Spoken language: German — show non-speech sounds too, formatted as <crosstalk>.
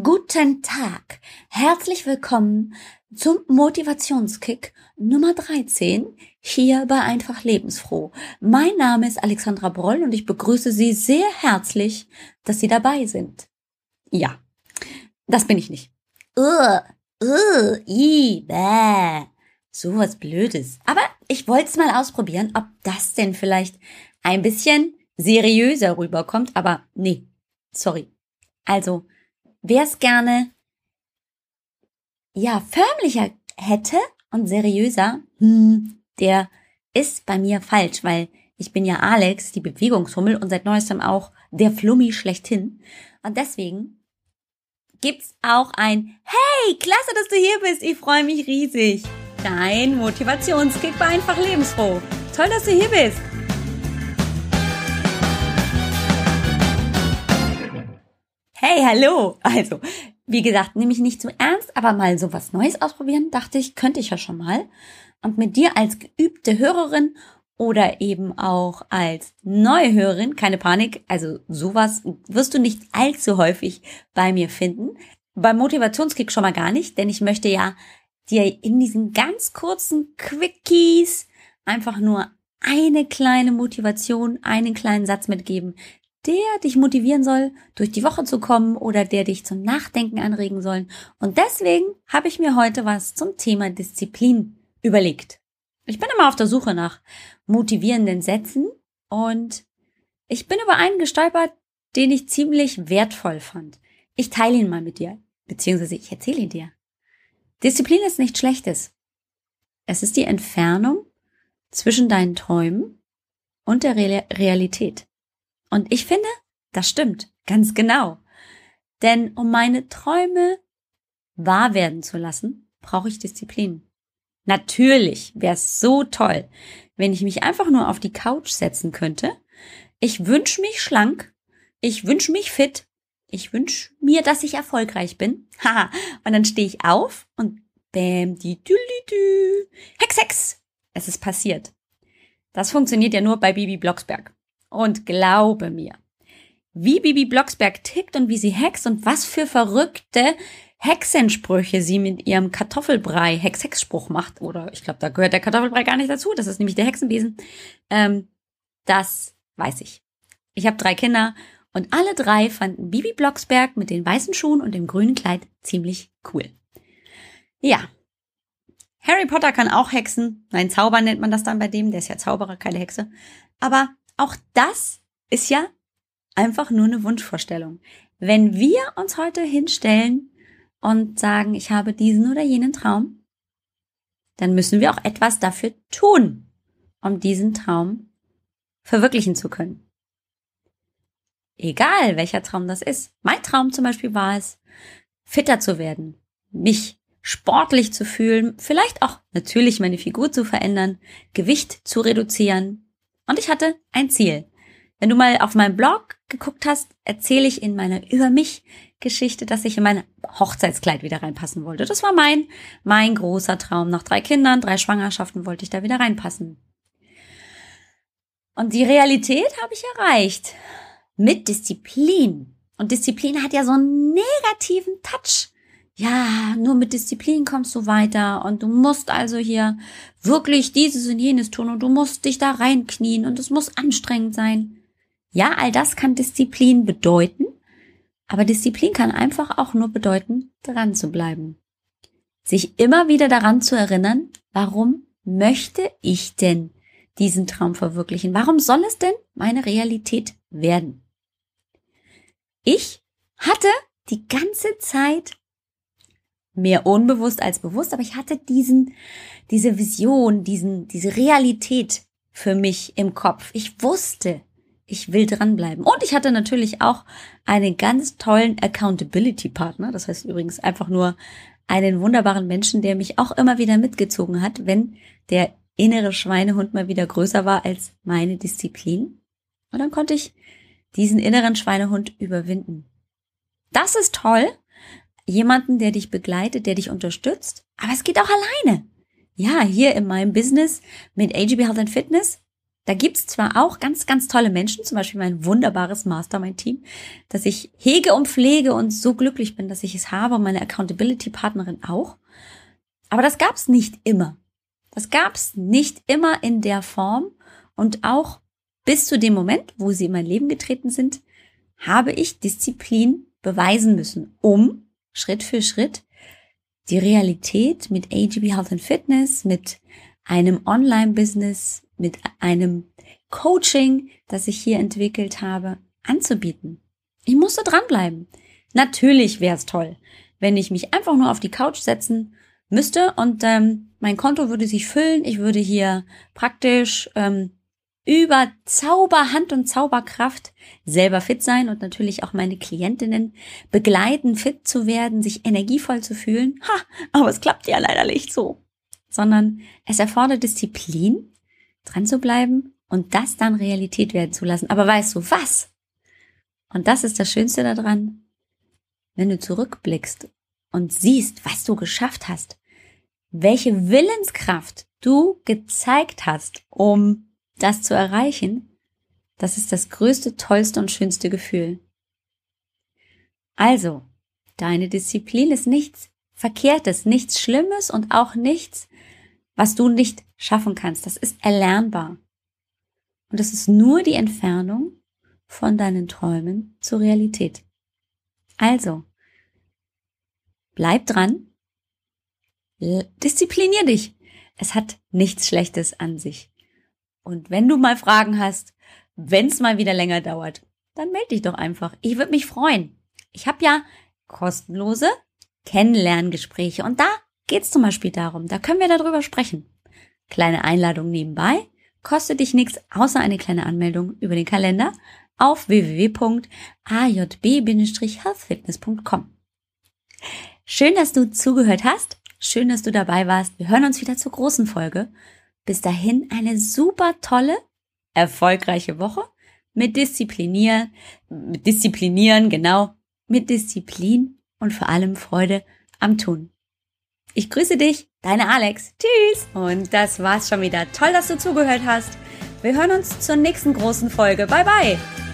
Guten Tag. Herzlich willkommen zum Motivationskick Nummer 13 hier bei Einfach Lebensfroh. Mein Name ist Alexandra Broll und ich begrüße Sie sehr herzlich, dass Sie dabei sind. Ja, das bin ich nicht. Uh, uh, i, bäh. So was Blödes. Aber ich wollte es mal ausprobieren, ob das denn vielleicht ein bisschen seriöser rüberkommt. Aber nee, sorry. Also, wer es gerne ja förmlicher hätte und seriöser, hm, der ist bei mir falsch, weil ich bin ja Alex, die Bewegungshummel und seit neuestem auch der Flummi schlechthin. Und deswegen gibt's auch ein Hey, klasse, dass du hier bist. Ich freue mich riesig. Dein Motivationskick war einfach lebensfroh. Toll, dass du hier bist. Hey, hallo! Also, wie gesagt, nehme ich nicht zu ernst, aber mal so was Neues ausprobieren, dachte ich, könnte ich ja schon mal. Und mit dir als geübte Hörerin oder eben auch als neue Hörerin, keine Panik, also sowas wirst du nicht allzu häufig bei mir finden. Beim Motivationskick schon mal gar nicht, denn ich möchte ja dir in diesen ganz kurzen Quickies einfach nur eine kleine Motivation, einen kleinen Satz mitgeben, der dich motivieren soll, durch die Woche zu kommen oder der dich zum Nachdenken anregen soll. Und deswegen habe ich mir heute was zum Thema Disziplin überlegt. Ich bin immer auf der Suche nach motivierenden Sätzen und ich bin über einen gestolpert, den ich ziemlich wertvoll fand. Ich teile ihn mal mit dir, beziehungsweise ich erzähle ihn dir. Disziplin ist nichts Schlechtes. Es ist die Entfernung zwischen deinen Träumen und der Realität. Und ich finde, das stimmt, ganz genau. Denn um meine Träume wahr werden zu lassen, brauche ich Disziplin. Natürlich wäre es so toll, wenn ich mich einfach nur auf die Couch setzen könnte. Ich wünsche mich schlank, ich wünsche mich fit, ich wünsche mir, dass ich erfolgreich bin. <laughs> Haha. und dann stehe ich auf und bäm, die dü, dü, Hex, Hex. Es ist passiert. Das funktioniert ja nur bei Bibi Blocksberg. Und glaube mir, wie Bibi Blocksberg tickt und wie sie hext und was für verrückte Hexensprüche sie mit ihrem Kartoffelbrei Hex-Hex-Spruch macht. Oder ich glaube, da gehört der Kartoffelbrei gar nicht dazu. Das ist nämlich der Hexenbesen. Ähm, das weiß ich. Ich habe drei Kinder und alle drei fanden Bibi Blocksberg mit den weißen Schuhen und dem grünen Kleid ziemlich cool. Ja. Harry Potter kann auch hexen. Nein, Zauber nennt man das dann bei dem. Der ist ja Zauberer, keine Hexe. Aber auch das ist ja einfach nur eine Wunschvorstellung. Wenn wir uns heute hinstellen und sagen, ich habe diesen oder jenen Traum, dann müssen wir auch etwas dafür tun, um diesen Traum verwirklichen zu können. Egal welcher Traum das ist. Mein Traum zum Beispiel war es, fitter zu werden, mich sportlich zu fühlen, vielleicht auch natürlich meine Figur zu verändern, Gewicht zu reduzieren, und ich hatte ein Ziel. Wenn du mal auf meinem Blog geguckt hast, erzähle ich in meiner Über mich Geschichte, dass ich in mein Hochzeitskleid wieder reinpassen wollte. Das war mein, mein großer Traum. Nach drei Kindern, drei Schwangerschaften wollte ich da wieder reinpassen. Und die Realität habe ich erreicht. Mit Disziplin. Und Disziplin hat ja so einen negativen Touch ja, nur mit Disziplin kommst du weiter und du musst also hier wirklich dieses und jenes tun und du musst dich da reinknien und es muss anstrengend sein. Ja, all das kann Disziplin bedeuten, aber Disziplin kann einfach auch nur bedeuten, dran zu bleiben. Sich immer wieder daran zu erinnern, warum möchte ich denn diesen Traum verwirklichen? Warum soll es denn meine Realität werden? Ich hatte die ganze Zeit mehr unbewusst als bewusst, aber ich hatte diesen, diese Vision, diesen, diese Realität für mich im Kopf. Ich wusste, ich will dranbleiben. Und ich hatte natürlich auch einen ganz tollen Accountability-Partner. Das heißt übrigens einfach nur einen wunderbaren Menschen, der mich auch immer wieder mitgezogen hat, wenn der innere Schweinehund mal wieder größer war als meine Disziplin. Und dann konnte ich diesen inneren Schweinehund überwinden. Das ist toll, jemanden, der dich begleitet, der dich unterstützt. Aber es geht auch alleine. Ja, hier in meinem Business mit AGB Health and Fitness Da gibt's zwar auch ganz, ganz tolle Menschen, zum Beispiel mein wunderbares Mastermind-Team, das ich hege und pflege und so glücklich bin, dass ich es habe und meine Accountability-Partnerin auch. Aber das gab's nicht immer. Das gab's nicht immer in der Form und auch bis zu dem Moment, wo sie in mein Leben getreten sind, habe ich Disziplin beweisen müssen, um Schritt für Schritt die Realität mit AGB Health and Fitness, mit einem Online-Business, mit einem Coaching, das ich hier entwickelt habe, anzubieten. Ich musste dranbleiben. Natürlich wäre es toll, wenn ich mich einfach nur auf die Couch setzen müsste und ähm, mein Konto würde sich füllen. Ich würde hier praktisch ähm, über Zauberhand und Zauberkraft selber fit sein und natürlich auch meine Klientinnen begleiten, fit zu werden, sich energievoll zu fühlen. Ha, aber es klappt ja leider nicht so. Sondern es erfordert Disziplin, dran zu bleiben und das dann Realität werden zu lassen. Aber weißt du was? Und das ist das Schönste daran, wenn du zurückblickst und siehst, was du geschafft hast, welche Willenskraft du gezeigt hast, um das zu erreichen, das ist das größte, tollste und schönste Gefühl. Also, deine Disziplin ist nichts Verkehrtes, nichts Schlimmes und auch nichts, was du nicht schaffen kannst. Das ist erlernbar. Und es ist nur die Entfernung von deinen Träumen zur Realität. Also, bleib dran, disziplinier dich. Es hat nichts Schlechtes an sich. Und wenn du mal Fragen hast, wenn es mal wieder länger dauert, dann melde dich doch einfach. Ich würde mich freuen. Ich habe ja kostenlose Kennenlerngespräche und da geht es zum Beispiel darum, da können wir darüber sprechen. Kleine Einladung nebenbei, kostet dich nichts außer eine kleine Anmeldung über den Kalender auf www.ajb-healthfitness.com. Schön, dass du zugehört hast. Schön, dass du dabei warst. Wir hören uns wieder zur großen Folge. Bis dahin eine super tolle, erfolgreiche Woche mit Disziplinieren, mit Disziplinieren, genau, mit Disziplin und vor allem Freude am Tun. Ich grüße dich, deine Alex. Tschüss. Und das war's schon wieder. Toll, dass du zugehört hast. Wir hören uns zur nächsten großen Folge. Bye bye.